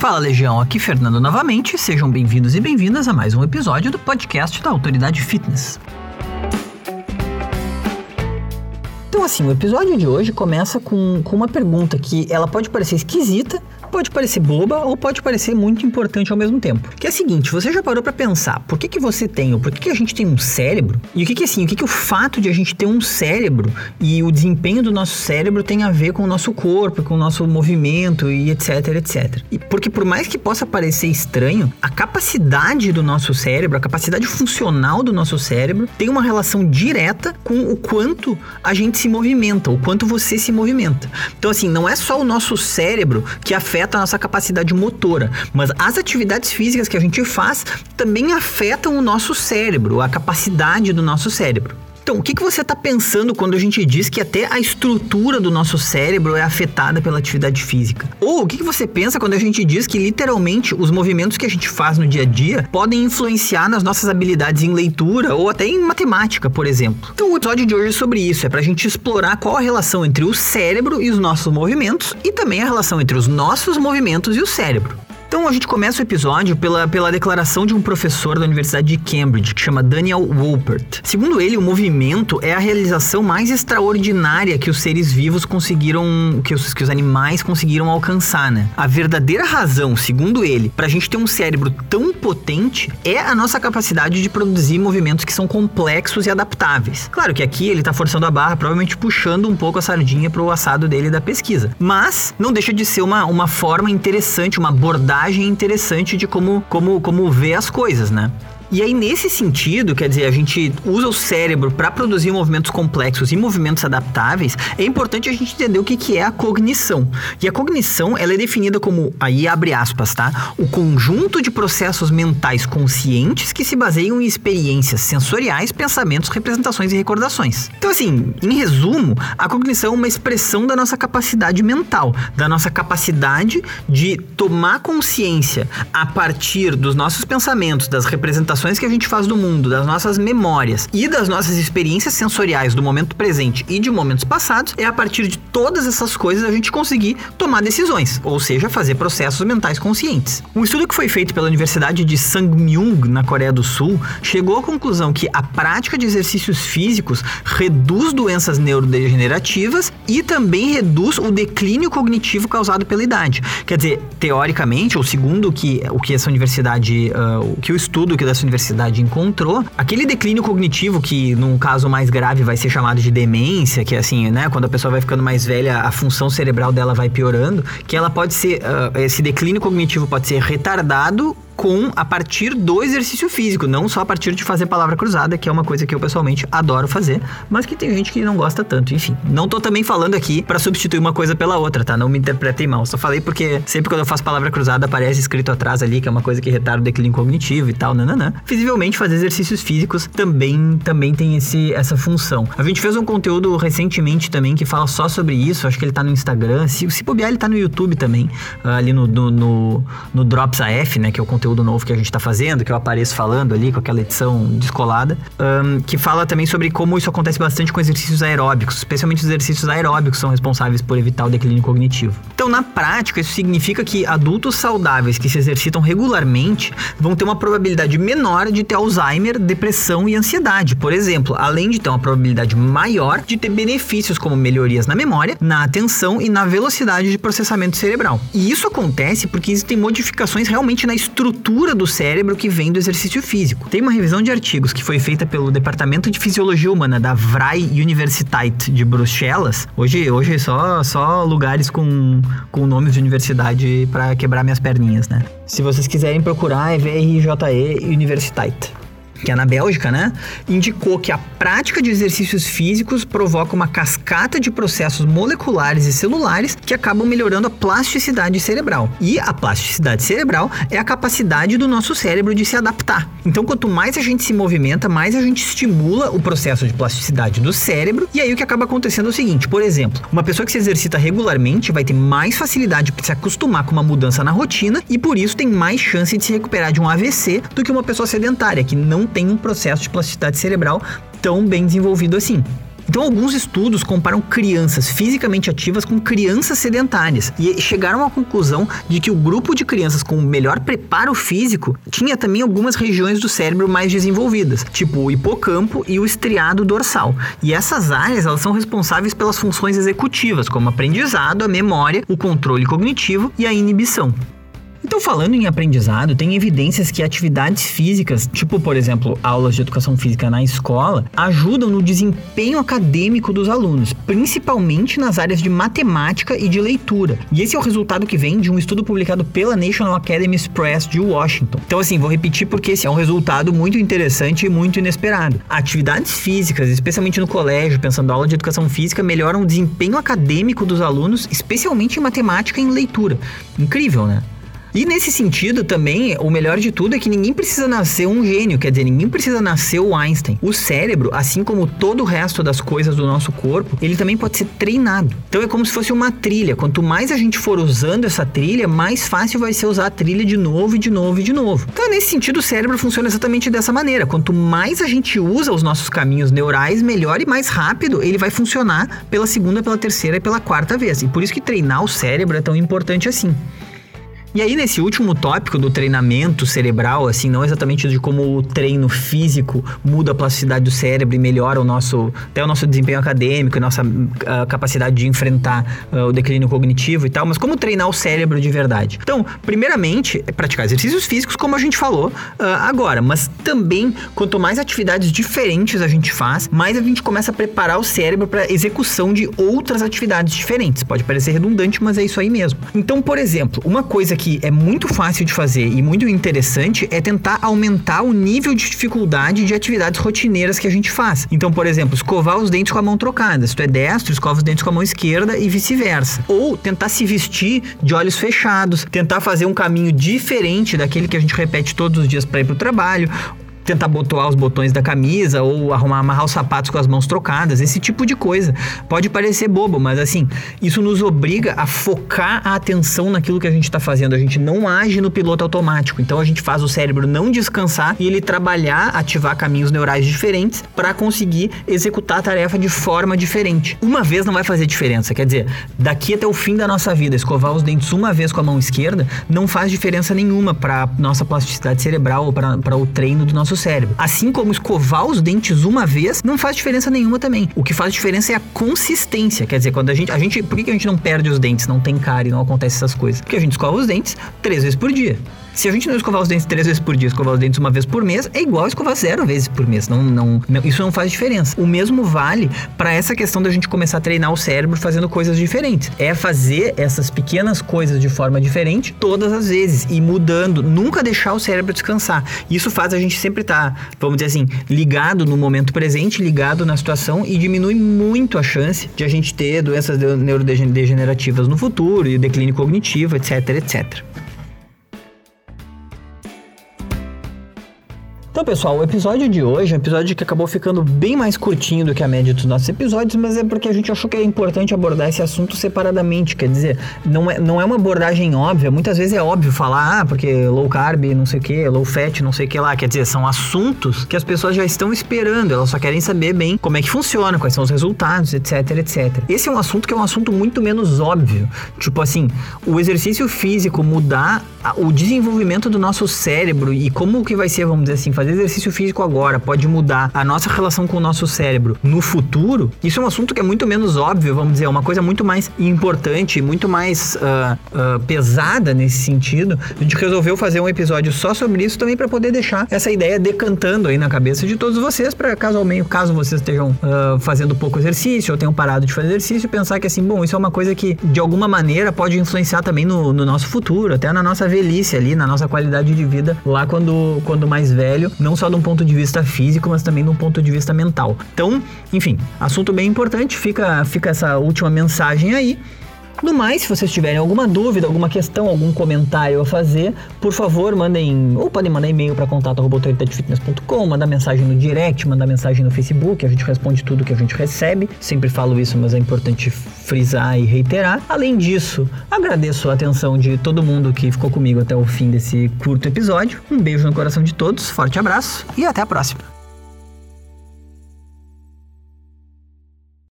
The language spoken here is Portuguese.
Fala Legião, aqui Fernando novamente. Sejam bem-vindos e bem-vindas a mais um episódio do podcast da Autoridade Fitness. Então, assim, o episódio de hoje começa com, com uma pergunta que ela pode parecer esquisita, pode parecer boba ou pode parecer muito importante ao mesmo tempo. Que é o seguinte, você já parou para pensar por que, que você tem, ou por que, que a gente tem um cérebro? E o que que assim, o que que o fato de a gente ter um cérebro e o desempenho do nosso cérebro tem a ver com o nosso corpo, com o nosso movimento e etc, etc. E porque por mais que possa parecer estranho, a capacidade do nosso cérebro, a capacidade funcional do nosso cérebro tem uma relação direta com o quanto a gente se movimenta, o quanto você se movimenta. Então assim, não é só o nosso cérebro que afeta afeta a nossa capacidade motora, mas as atividades físicas que a gente faz também afetam o nosso cérebro, a capacidade do nosso cérebro. Então, o que, que você está pensando quando a gente diz que até a estrutura do nosso cérebro é afetada pela atividade física? Ou o que, que você pensa quando a gente diz que literalmente os movimentos que a gente faz no dia a dia podem influenciar nas nossas habilidades em leitura ou até em matemática, por exemplo? Então, o episódio de hoje é sobre isso, é para a gente explorar qual a relação entre o cérebro e os nossos movimentos e também a relação entre os nossos movimentos e o cérebro. Então a gente começa o episódio pela, pela declaração de um professor da Universidade de Cambridge, que chama Daniel Wolpert. Segundo ele, o movimento é a realização mais extraordinária que os seres vivos conseguiram, que os, que os animais conseguiram alcançar, né? A verdadeira razão, segundo ele, para a gente ter um cérebro tão potente é a nossa capacidade de produzir movimentos que são complexos e adaptáveis. Claro que aqui ele tá forçando a barra, provavelmente puxando um pouco a sardinha pro assado dele da pesquisa. Mas não deixa de ser uma, uma forma interessante, uma abordagem abordagem interessante de como, como, como ver as coisas, né? E aí, nesse sentido, quer dizer, a gente usa o cérebro para produzir movimentos complexos e movimentos adaptáveis, é importante a gente entender o que, que é a cognição. E a cognição, ela é definida como, aí abre aspas, tá? O conjunto de processos mentais conscientes que se baseiam em experiências sensoriais, pensamentos, representações e recordações. Então, assim, em resumo, a cognição é uma expressão da nossa capacidade mental, da nossa capacidade de tomar consciência a partir dos nossos pensamentos, das representações que a gente faz do mundo, das nossas memórias e das nossas experiências sensoriais do momento presente e de momentos passados, é a partir de todas essas coisas a gente conseguir tomar decisões, ou seja, fazer processos mentais conscientes. Um estudo que foi feito pela Universidade de Sangmyung, na Coreia do Sul, chegou à conclusão que a prática de exercícios físicos reduz doenças neurodegenerativas e também reduz o declínio cognitivo causado pela idade. Quer dizer, teoricamente, ou segundo o que, o que essa universidade, uh, o que o estudo que dessa universidade encontrou, aquele declínio cognitivo que, num caso mais grave, vai ser chamado de demência, que é assim, né, quando a pessoa vai ficando mais velha, a função cerebral dela vai piorando, que ela pode ser, uh, esse declínio cognitivo pode ser retardado com a partir do exercício físico, não só a partir de fazer palavra cruzada, que é uma coisa que eu pessoalmente adoro fazer, mas que tem gente que não gosta tanto. Enfim, não tô também falando aqui para substituir uma coisa pela outra, tá? Não me interpretem mal. Só falei porque sempre quando eu faço palavra cruzada aparece escrito atrás ali que é uma coisa que retarda o declínio cognitivo e tal, nananã. Visivelmente fazer exercícios físicos também também tem esse essa função. A gente fez um conteúdo recentemente também que fala só sobre isso, acho que ele tá no Instagram, se, se bobear ele tá no YouTube também, ali no, no, no, no Drops AF, né, que é o conteúdo conteúdo novo que a gente está fazendo, que eu apareço falando ali com aquela edição descolada, um, que fala também sobre como isso acontece bastante com exercícios aeróbicos, especialmente os exercícios aeróbicos são responsáveis por evitar o declínio cognitivo. Então, na prática, isso significa que adultos saudáveis que se exercitam regularmente vão ter uma probabilidade menor de ter Alzheimer, depressão e ansiedade, por exemplo, além de ter uma probabilidade maior de ter benefícios como melhorias na memória, na atenção e na velocidade de processamento cerebral. E isso acontece porque existem modificações realmente na estrutura estrutura do cérebro que vem do exercício físico. Tem uma revisão de artigos que foi feita pelo Departamento de Fisiologia Humana da Vrij Universiteit de Bruxelas. Hoje, hoje só, só lugares com, com nomes de universidade para quebrar minhas perninhas, né? Se vocês quiserem procurar, é VRJE Universiteit que é na Bélgica, né, indicou que a prática de exercícios físicos provoca uma cascata de processos moleculares e celulares que acabam melhorando a plasticidade cerebral. E a plasticidade cerebral é a capacidade do nosso cérebro de se adaptar. Então, quanto mais a gente se movimenta, mais a gente estimula o processo de plasticidade do cérebro. E aí o que acaba acontecendo é o seguinte, por exemplo, uma pessoa que se exercita regularmente vai ter mais facilidade para se acostumar com uma mudança na rotina e por isso tem mais chance de se recuperar de um AVC do que uma pessoa sedentária que não tem um processo de plasticidade cerebral tão bem desenvolvido assim. Então, alguns estudos comparam crianças fisicamente ativas com crianças sedentárias e chegaram à conclusão de que o grupo de crianças com melhor preparo físico tinha também algumas regiões do cérebro mais desenvolvidas, tipo o hipocampo e o estriado dorsal. E essas áreas elas são responsáveis pelas funções executivas, como aprendizado, a memória, o controle cognitivo e a inibição. Falando em aprendizado, tem evidências que atividades físicas, tipo, por exemplo, aulas de educação física na escola, ajudam no desempenho acadêmico dos alunos, principalmente nas áreas de matemática e de leitura. E esse é o resultado que vem de um estudo publicado pela National Academy Press de Washington. Então, assim, vou repetir porque esse é um resultado muito interessante e muito inesperado. Atividades físicas, especialmente no colégio, pensando aula de educação física, melhoram o desempenho acadêmico dos alunos, especialmente em matemática e em leitura. Incrível, né? E nesse sentido também, o melhor de tudo é que ninguém precisa nascer um gênio, quer dizer, ninguém precisa nascer o Einstein. O cérebro, assim como todo o resto das coisas do nosso corpo, ele também pode ser treinado. Então é como se fosse uma trilha. Quanto mais a gente for usando essa trilha, mais fácil vai ser usar a trilha de novo e de novo e de novo. Então, nesse sentido, o cérebro funciona exatamente dessa maneira. Quanto mais a gente usa os nossos caminhos neurais, melhor e mais rápido ele vai funcionar pela segunda, pela terceira e pela quarta vez. E por isso que treinar o cérebro é tão importante assim. E aí, nesse último tópico do treinamento cerebral, assim, não exatamente de como o treino físico muda a plasticidade do cérebro e melhora o nosso, até o nosso desempenho acadêmico e nossa uh, capacidade de enfrentar uh, o declínio cognitivo e tal, mas como treinar o cérebro de verdade. Então, primeiramente, é praticar exercícios físicos, como a gente falou uh, agora, mas também, quanto mais atividades diferentes a gente faz, mais a gente começa a preparar o cérebro para execução de outras atividades diferentes. Pode parecer redundante, mas é isso aí mesmo. Então, por exemplo, uma coisa que é muito fácil de fazer e muito interessante é tentar aumentar o nível de dificuldade de atividades rotineiras que a gente faz. Então, por exemplo, escovar os dentes com a mão trocada. Se tu é destro, escova os dentes com a mão esquerda e vice-versa. Ou tentar se vestir de olhos fechados, tentar fazer um caminho diferente daquele que a gente repete todos os dias para ir para o trabalho, tentar botoar os botões da camisa ou arrumar amarrar os sapatos com as mãos trocadas, esse tipo de coisa. Pode parecer bobo, mas assim, isso nos obriga a focar a atenção naquilo que a gente está fazendo. A gente não age no piloto automático. Então a gente faz o cérebro não descansar e ele trabalhar, ativar caminhos neurais diferentes para conseguir executar a tarefa de forma diferente. Uma vez não vai fazer diferença, quer dizer, daqui até o fim da nossa vida, escovar os dentes uma vez com a mão esquerda não faz diferença nenhuma para nossa plasticidade cerebral ou para o treino do nosso cérebro. Assim como escovar os dentes uma vez não faz diferença nenhuma também. O que faz diferença é a consistência. Quer dizer, quando a gente. A gente por que, a gente não perde os dentes, não tem cárie, não acontece essas coisas? Porque a gente escova os dentes três vezes por dia. Se a gente não escovar os dentes três vezes por dia, escovar os dentes uma vez por mês, é igual escovar zero vezes por mês. Não, não, não isso não faz diferença. O mesmo vale para essa questão da gente começar a treinar o cérebro fazendo coisas diferentes. É fazer essas pequenas coisas de forma diferente todas as vezes e mudando, nunca deixar o cérebro descansar. Isso faz a gente sempre estar, tá, vamos dizer assim, ligado no momento presente, ligado na situação e diminui muito a chance de a gente ter doenças neurodegenerativas no futuro e declínio cognitivo, etc, etc. Então, pessoal, o episódio de hoje é um episódio que acabou ficando bem mais curtinho do que a média dos nossos episódios, mas é porque a gente achou que é importante abordar esse assunto separadamente. Quer dizer, não é, não é uma abordagem óbvia. Muitas vezes é óbvio falar, ah, porque low carb, não sei o que, low fat, não sei o que lá. Quer dizer, são assuntos que as pessoas já estão esperando, elas só querem saber bem como é que funciona, quais são os resultados, etc, etc. Esse é um assunto que é um assunto muito menos óbvio. Tipo assim, o exercício físico mudar o desenvolvimento do nosso cérebro e como que vai ser, vamos dizer assim, fazer exercício físico agora pode mudar a nossa relação com o nosso cérebro no futuro, isso é um assunto que é muito menos óbvio, vamos dizer, é uma coisa muito mais importante, muito mais uh, uh, pesada nesse sentido. A gente resolveu fazer um episódio só sobre isso também para poder deixar essa ideia decantando aí na cabeça de todos vocês, para caso ao meio, caso vocês estejam uh, fazendo pouco exercício ou tenham parado de fazer exercício, pensar que assim, bom, isso é uma coisa que de alguma maneira pode influenciar também no, no nosso futuro, até na nossa velhice ali, na nossa qualidade de vida lá quando, quando mais velho, não só de um ponto de vista físico, mas também de um ponto de vista mental. Então, enfim, assunto bem importante, fica, fica essa última mensagem aí. No mais, se vocês tiverem alguma dúvida, alguma questão, algum comentário a fazer, por favor, mandem, ou podem mandar e-mail para contato@autoridadefitness.com, mandar mensagem no direct, mandar mensagem no Facebook, a gente responde tudo que a gente recebe. Sempre falo isso, mas é importante frisar e reiterar. Além disso, agradeço a atenção de todo mundo que ficou comigo até o fim desse curto episódio. Um beijo no coração de todos, forte abraço e até a próxima.